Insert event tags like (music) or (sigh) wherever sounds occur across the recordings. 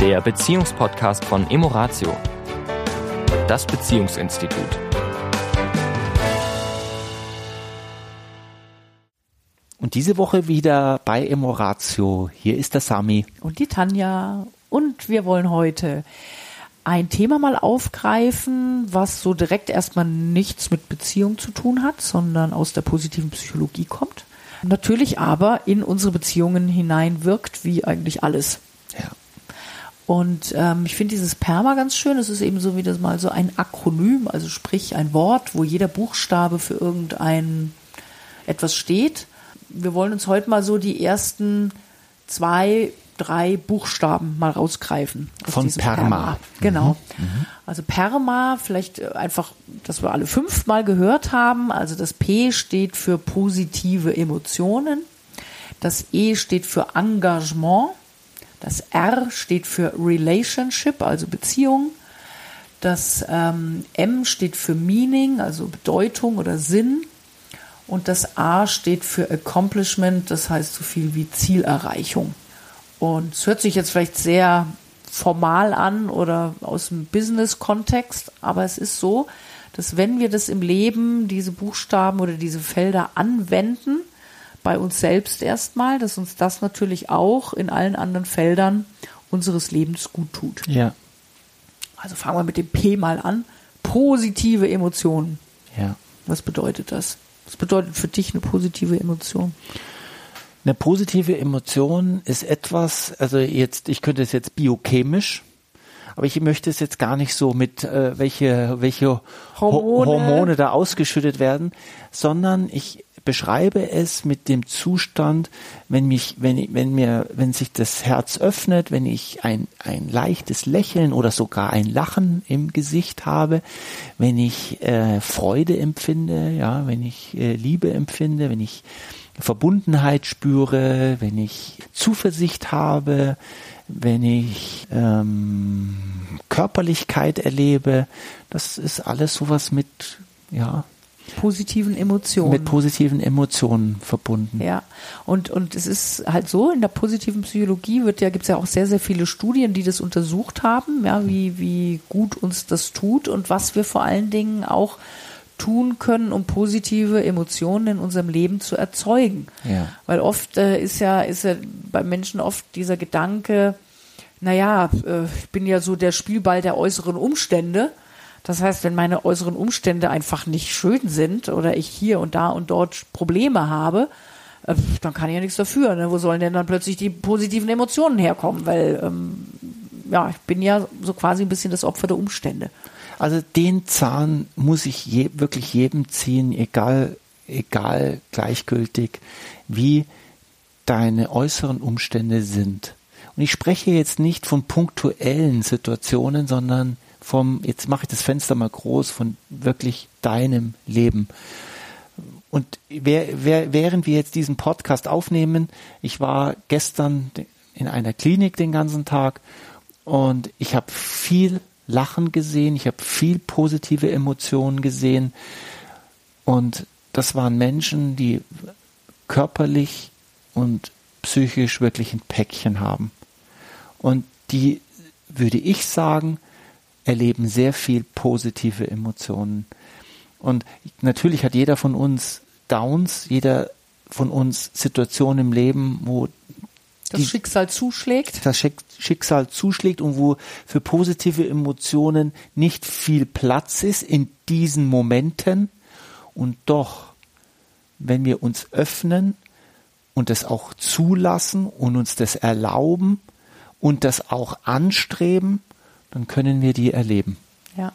der Beziehungspodcast von Emoratio, das Beziehungsinstitut. Und diese Woche wieder bei Emoratio. Hier ist der Sami. Und die Tanja. Und wir wollen heute ein Thema mal aufgreifen, was so direkt erstmal nichts mit Beziehung zu tun hat, sondern aus der positiven Psychologie kommt. Natürlich aber in unsere Beziehungen hinein wirkt, wie eigentlich alles. Und ähm, ich finde dieses PERMA ganz schön. Es ist eben so wie das mal so ein Akronym, also sprich ein Wort, wo jeder Buchstabe für irgendein etwas steht. Wir wollen uns heute mal so die ersten zwei drei Buchstaben mal rausgreifen. Von Perma. Perma. Genau. Mhm. mhm. Also Perma, vielleicht äh, einfach, dass wir alle fünfmal gehört haben. Also das P steht für positive Emotionen. Das E steht für Engagement. Das R steht für Relationship, also Beziehung. Das ähm, M steht für Meaning, also Bedeutung oder Sinn. Und das A steht für Accomplishment, das heißt so viel wie Zielerreichung. Und es hört sich jetzt vielleicht sehr formal an oder aus dem Business-Kontext, aber es ist so, dass wenn wir das im Leben, diese Buchstaben oder diese Felder anwenden, bei uns selbst erstmal, dass uns das natürlich auch in allen anderen Feldern unseres Lebens gut tut. Ja. Also fangen wir mit dem P mal an. Positive Emotionen. Ja. Was bedeutet das? Was bedeutet für dich eine positive Emotion? Eine positive Emotion ist etwas, also jetzt, ich könnte es jetzt biochemisch, aber ich möchte es jetzt gar nicht so mit, äh, welche, welche Hormone. Hormone da ausgeschüttet werden, sondern ich beschreibe es mit dem Zustand, wenn mich, wenn, wenn mir, wenn sich das Herz öffnet, wenn ich ein, ein leichtes Lächeln oder sogar ein Lachen im Gesicht habe, wenn ich äh, Freude empfinde, ja, wenn ich äh, Liebe empfinde, wenn ich Verbundenheit spüre, wenn ich Zuversicht habe, wenn ich ähm, Körperlichkeit erlebe. Das ist alles sowas mit, ja, positiven Emotionen. Mit positiven Emotionen verbunden. Ja, und, und es ist halt so, in der positiven Psychologie wird ja, gibt es ja auch sehr, sehr viele Studien, die das untersucht haben, ja, wie, wie gut uns das tut und was wir vor allen Dingen auch tun können, um positive Emotionen in unserem Leben zu erzeugen. Ja. Weil oft äh, ist ja, ist ja bei Menschen oft dieser Gedanke, naja, äh, ich bin ja so der Spielball der äußeren Umstände. Das heißt, wenn meine äußeren Umstände einfach nicht schön sind oder ich hier und da und dort Probleme habe, äh, dann kann ich ja nichts dafür. Ne? Wo sollen denn dann plötzlich die positiven Emotionen herkommen? Weil ähm, ja, ich bin ja so quasi ein bisschen das Opfer der Umstände. Also den Zahn muss ich je, wirklich jedem ziehen, egal, egal gleichgültig, wie deine äußeren Umstände sind. Und ich spreche jetzt nicht von punktuellen Situationen, sondern vom, jetzt mache ich das Fenster mal groß, von wirklich deinem Leben. Und wer, wer, während wir jetzt diesen Podcast aufnehmen, ich war gestern in einer Klinik den ganzen Tag und ich habe viel Lachen gesehen, ich habe viel positive Emotionen gesehen und das waren Menschen, die körperlich und psychisch wirklich ein Päckchen haben. Und die, würde ich sagen, erleben sehr viel positive Emotionen. Und natürlich hat jeder von uns Downs, jeder von uns Situationen im Leben, wo das Schicksal zuschlägt. Das Schicksal zuschlägt und wo für positive Emotionen nicht viel Platz ist in diesen Momenten. Und doch, wenn wir uns öffnen und das auch zulassen und uns das erlauben und das auch anstreben, dann können wir die erleben. Ja.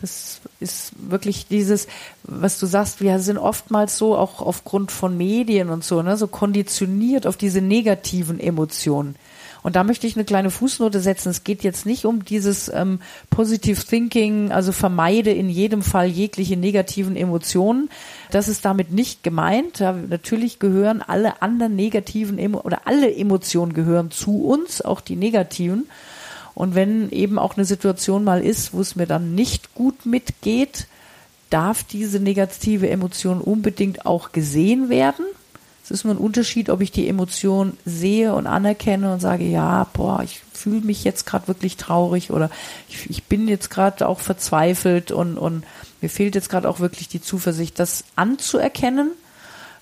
Das ist wirklich dieses, was du sagst, wir sind oftmals so, auch aufgrund von Medien und so, ne, so konditioniert auf diese negativen Emotionen. Und da möchte ich eine kleine Fußnote setzen. Es geht jetzt nicht um dieses ähm, Positive Thinking, also vermeide in jedem Fall jegliche negativen Emotionen. Das ist damit nicht gemeint. Ja, natürlich gehören alle anderen negativen Emo oder alle Emotionen gehören zu uns, auch die negativen. Und wenn eben auch eine Situation mal ist, wo es mir dann nicht gut mitgeht, darf diese negative Emotion unbedingt auch gesehen werden. Es ist nur ein Unterschied, ob ich die Emotion sehe und anerkenne und sage, ja, boah, ich fühle mich jetzt gerade wirklich traurig oder ich, ich bin jetzt gerade auch verzweifelt und, und mir fehlt jetzt gerade auch wirklich die Zuversicht, das anzuerkennen,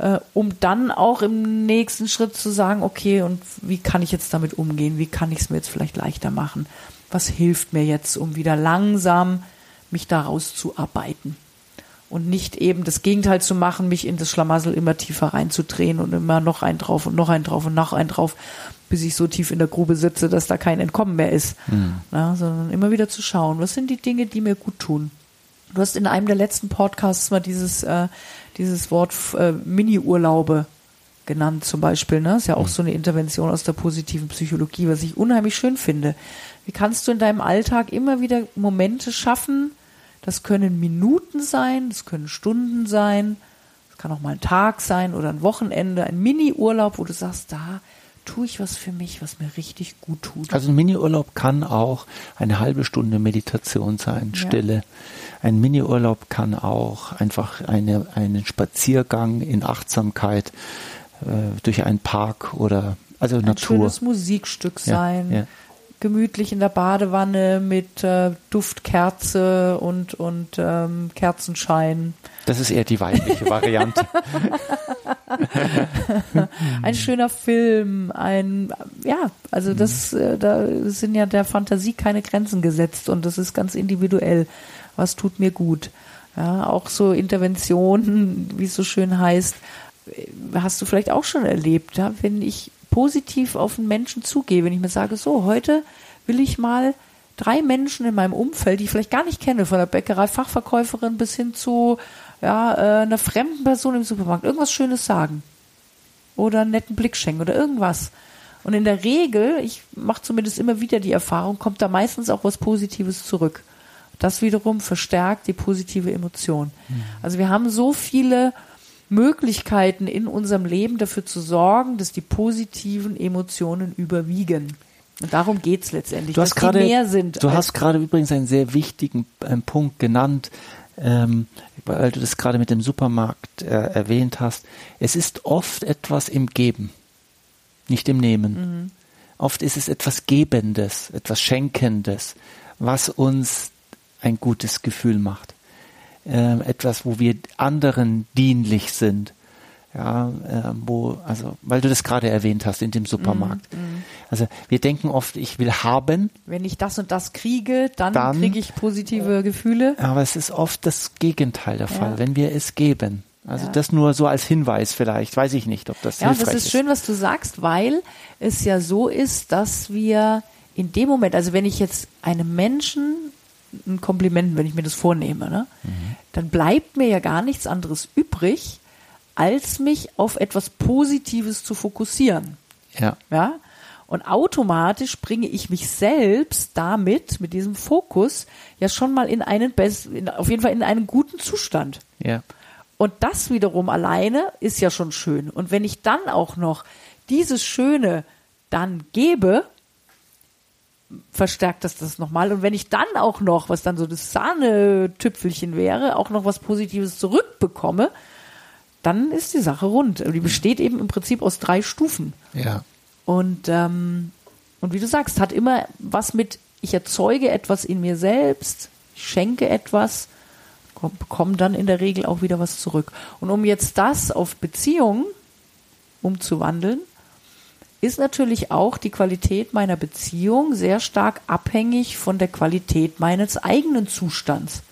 äh, um dann auch im nächsten Schritt zu sagen, okay, und wie kann ich jetzt damit umgehen? Wie kann ich es mir jetzt vielleicht leichter machen? Was hilft mir jetzt, um wieder langsam mich daraus zu arbeiten? und nicht eben das Gegenteil zu machen, mich in das Schlamassel immer tiefer reinzudrehen und immer noch ein drauf und noch ein drauf und noch ein drauf, bis ich so tief in der Grube sitze, dass da kein Entkommen mehr ist. Mhm. Na, sondern immer wieder zu schauen, was sind die Dinge, die mir gut tun. Du hast in einem der letzten Podcasts mal dieses, äh, dieses Wort äh, Mini-Urlaube genannt zum Beispiel. Ne? Ist ja auch mhm. so eine Intervention aus der positiven Psychologie, was ich unheimlich schön finde. Wie kannst du in deinem Alltag immer wieder Momente schaffen, das können Minuten sein, das können Stunden sein, das kann auch mal ein Tag sein oder ein Wochenende, ein Mini-Urlaub, wo du sagst, da tue ich was für mich, was mir richtig gut tut. Also ein Mini-Urlaub kann auch eine halbe Stunde Meditation sein, Stille. Ja. Ein Mini-Urlaub kann auch einfach eine, einen Spaziergang in Achtsamkeit äh, durch einen Park oder also ein Natur. Ein schönes Musikstück sein. Ja, ja gemütlich in der Badewanne mit äh, Duftkerze und, und ähm, Kerzenschein. Das ist eher die weibliche Variante. (laughs) ein schöner Film, ein, ja, also das, äh, da sind ja der Fantasie keine Grenzen gesetzt und das ist ganz individuell. Was tut mir gut? Ja, auch so Interventionen, wie es so schön heißt, hast du vielleicht auch schon erlebt, ja, wenn ich positiv auf einen Menschen zugehe, wenn ich mir sage, so, heute will ich mal drei Menschen in meinem Umfeld, die ich vielleicht gar nicht kenne, von der Bäckerei, Fachverkäuferin bis hin zu ja, äh, einer fremden Person im Supermarkt, irgendwas Schönes sagen. Oder einen netten Blick schenken oder irgendwas. Und in der Regel, ich mache zumindest immer wieder die Erfahrung, kommt da meistens auch was Positives zurück. Das wiederum verstärkt die positive Emotion. Mhm. Also wir haben so viele Möglichkeiten in unserem Leben dafür zu sorgen, dass die positiven Emotionen überwiegen. Und darum geht es letztendlich, du hast dass grade, mehr sind. Du hast gerade übrigens einen sehr wichtigen äh, Punkt genannt, ähm, weil du das gerade mit dem Supermarkt äh, erwähnt hast. Es ist oft etwas im Geben, nicht im Nehmen. Mhm. Oft ist es etwas Gebendes, etwas Schenkendes, was uns ein gutes Gefühl macht äh, etwas, wo wir anderen dienlich sind. Ja, äh, wo, also, weil du das gerade erwähnt hast in dem Supermarkt. Mm, mm. Also wir denken oft, ich will haben. Wenn ich das und das kriege, dann, dann kriege ich positive Gefühle. Aber es ist oft das Gegenteil der Fall, ja. wenn wir es geben. Also ja. das nur so als Hinweis vielleicht, weiß ich nicht, ob das ja, hilfreich ist. Ja, das ist schön, was du sagst, weil es ja so ist, dass wir in dem Moment, also wenn ich jetzt einem Menschen ein Kompliment, wenn ich mir das vornehme, ne? Mhm. dann bleibt mir ja gar nichts anderes übrig, als mich auf etwas Positives zu fokussieren. Ja. Ja. Und automatisch bringe ich mich selbst damit, mit diesem Fokus, ja schon mal in einen, in, auf jeden Fall in einen guten Zustand. Ja. Und das wiederum alleine ist ja schon schön. Und wenn ich dann auch noch dieses Schöne dann gebe, verstärkt das das nochmal. Und wenn ich dann auch noch, was dann so das Sahnetüpfelchen wäre, auch noch was Positives zurückbekomme, dann ist die Sache rund. Die besteht eben im Prinzip aus drei Stufen. Ja. Und, ähm, und wie du sagst, hat immer was mit, ich erzeuge etwas in mir selbst, ich schenke etwas, bekomme dann in der Regel auch wieder was zurück. Und um jetzt das auf Beziehungen umzuwandeln, ist natürlich auch die Qualität meiner Beziehung sehr stark abhängig von der Qualität meines eigenen Zustands.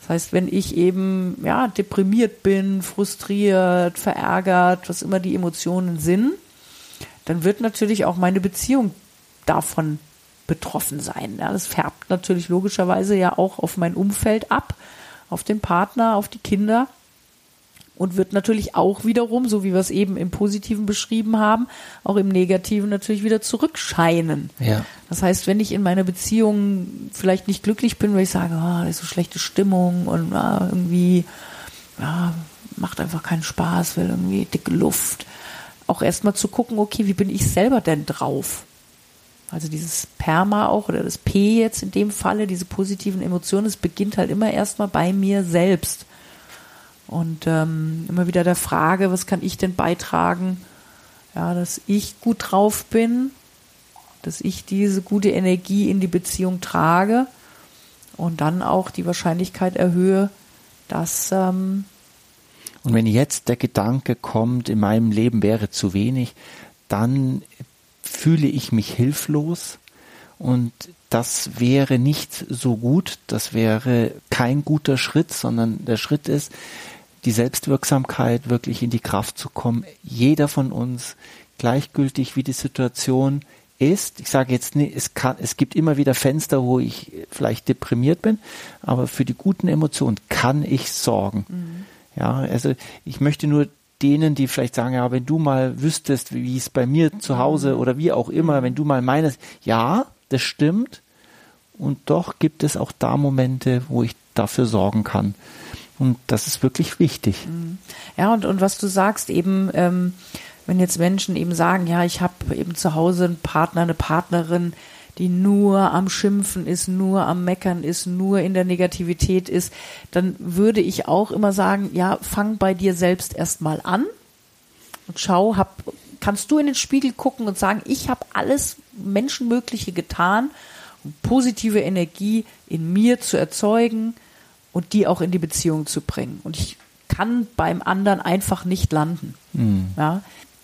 Das heißt, wenn ich eben ja deprimiert bin, frustriert, verärgert, was immer die Emotionen sind, dann wird natürlich auch meine Beziehung davon betroffen sein. Ja, das färbt natürlich logischerweise ja auch auf mein Umfeld ab, auf den Partner, auf die Kinder und wird natürlich auch wiederum, so wie wir es eben im Positiven beschrieben haben, auch im Negativen natürlich wieder zurückscheinen. Ja. Das heißt, wenn ich in meiner Beziehung vielleicht nicht glücklich bin, weil ich sage, oh, ist so schlechte Stimmung und ah, irgendwie ja, macht einfach keinen Spaß, will irgendwie dicke Luft. Auch erstmal zu gucken, okay, wie bin ich selber denn drauf? Also dieses Perma auch oder das P jetzt in dem Falle, diese positiven Emotionen, es beginnt halt immer erstmal bei mir selbst. Und ähm, immer wieder der Frage, was kann ich denn beitragen, ja, dass ich gut drauf bin, dass ich diese gute Energie in die Beziehung trage und dann auch die Wahrscheinlichkeit erhöhe, dass ähm, und wenn jetzt der Gedanke kommt, in meinem Leben wäre zu wenig, dann fühle ich mich hilflos und das wäre nicht so gut, das wäre kein guter Schritt, sondern der Schritt ist, die Selbstwirksamkeit wirklich in die Kraft zu kommen. Jeder von uns, gleichgültig wie die Situation ist. Ich sage jetzt es kann, es gibt immer wieder Fenster, wo ich vielleicht deprimiert bin, aber für die guten Emotionen kann ich sorgen. Mhm. Ja, also ich möchte nur denen, die vielleicht sagen, ja, wenn du mal wüsstest, wie es bei mir zu Hause mhm. oder wie auch immer, wenn du mal meinst, ja, das stimmt. Und doch gibt es auch da Momente, wo ich dafür sorgen kann. Und das ist wirklich wichtig. Mhm. Ja, und, und was du sagst, eben, ähm, wenn jetzt Menschen eben sagen, ja, ich habe eben zu Hause einen Partner, eine Partnerin, die nur am Schimpfen ist, nur am Meckern ist, nur in der Negativität ist, dann würde ich auch immer sagen, ja, fang bei dir selbst erstmal an und schau, hab, kannst du in den Spiegel gucken und sagen, ich habe alles Menschenmögliche getan, positive Energie in mir zu erzeugen und die auch in die Beziehung zu bringen. Und ich kann beim anderen einfach nicht landen. Mhm. Ja,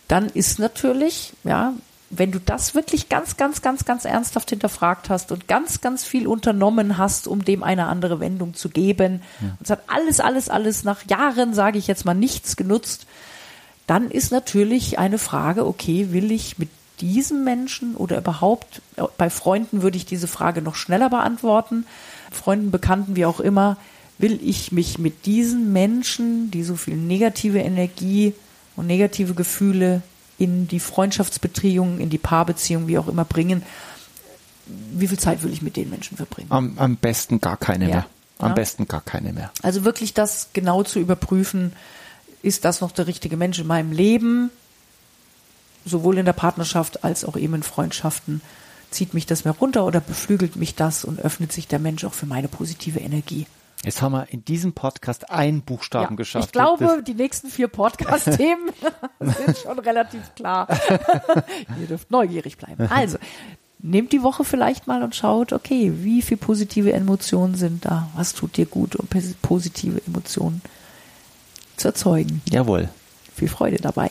dann ist natürlich, ja, wenn du das wirklich ganz, ganz, ganz, ganz ernsthaft hinterfragt hast und ganz, ganz viel unternommen hast, um dem eine andere Wendung zu geben, ja. und es hat alles, alles, alles nach Jahren, sage ich jetzt mal, nichts genutzt, dann ist natürlich eine Frage, okay, will ich mit diesem Menschen oder überhaupt, bei Freunden würde ich diese Frage noch schneller beantworten, Freunden, Bekannten, wie auch immer, will ich mich mit diesen Menschen, die so viel negative Energie und negative Gefühle in die Freundschaftsbeziehungen, in die Paarbeziehungen, wie auch immer bringen. Wie viel Zeit will ich mit den Menschen verbringen? Am, am besten gar keine ja. mehr. Am ja. besten gar keine mehr. Also wirklich das genau zu überprüfen, ist das noch der richtige Mensch in meinem Leben, sowohl in der Partnerschaft als auch eben in Freundschaften. Zieht mich das mehr runter oder beflügelt mich das und öffnet sich der Mensch auch für meine positive Energie? Jetzt haben wir in diesem Podcast einen Buchstaben ja, geschafft. Ich glaube, das die nächsten vier Podcast-Themen (laughs) sind schon relativ klar. (laughs) Ihr dürft neugierig bleiben. Also, nehmt die Woche vielleicht mal und schaut, okay, wie viele positive Emotionen sind da? Was tut dir gut, um positive Emotionen zu erzeugen? Jawohl. Viel Freude dabei.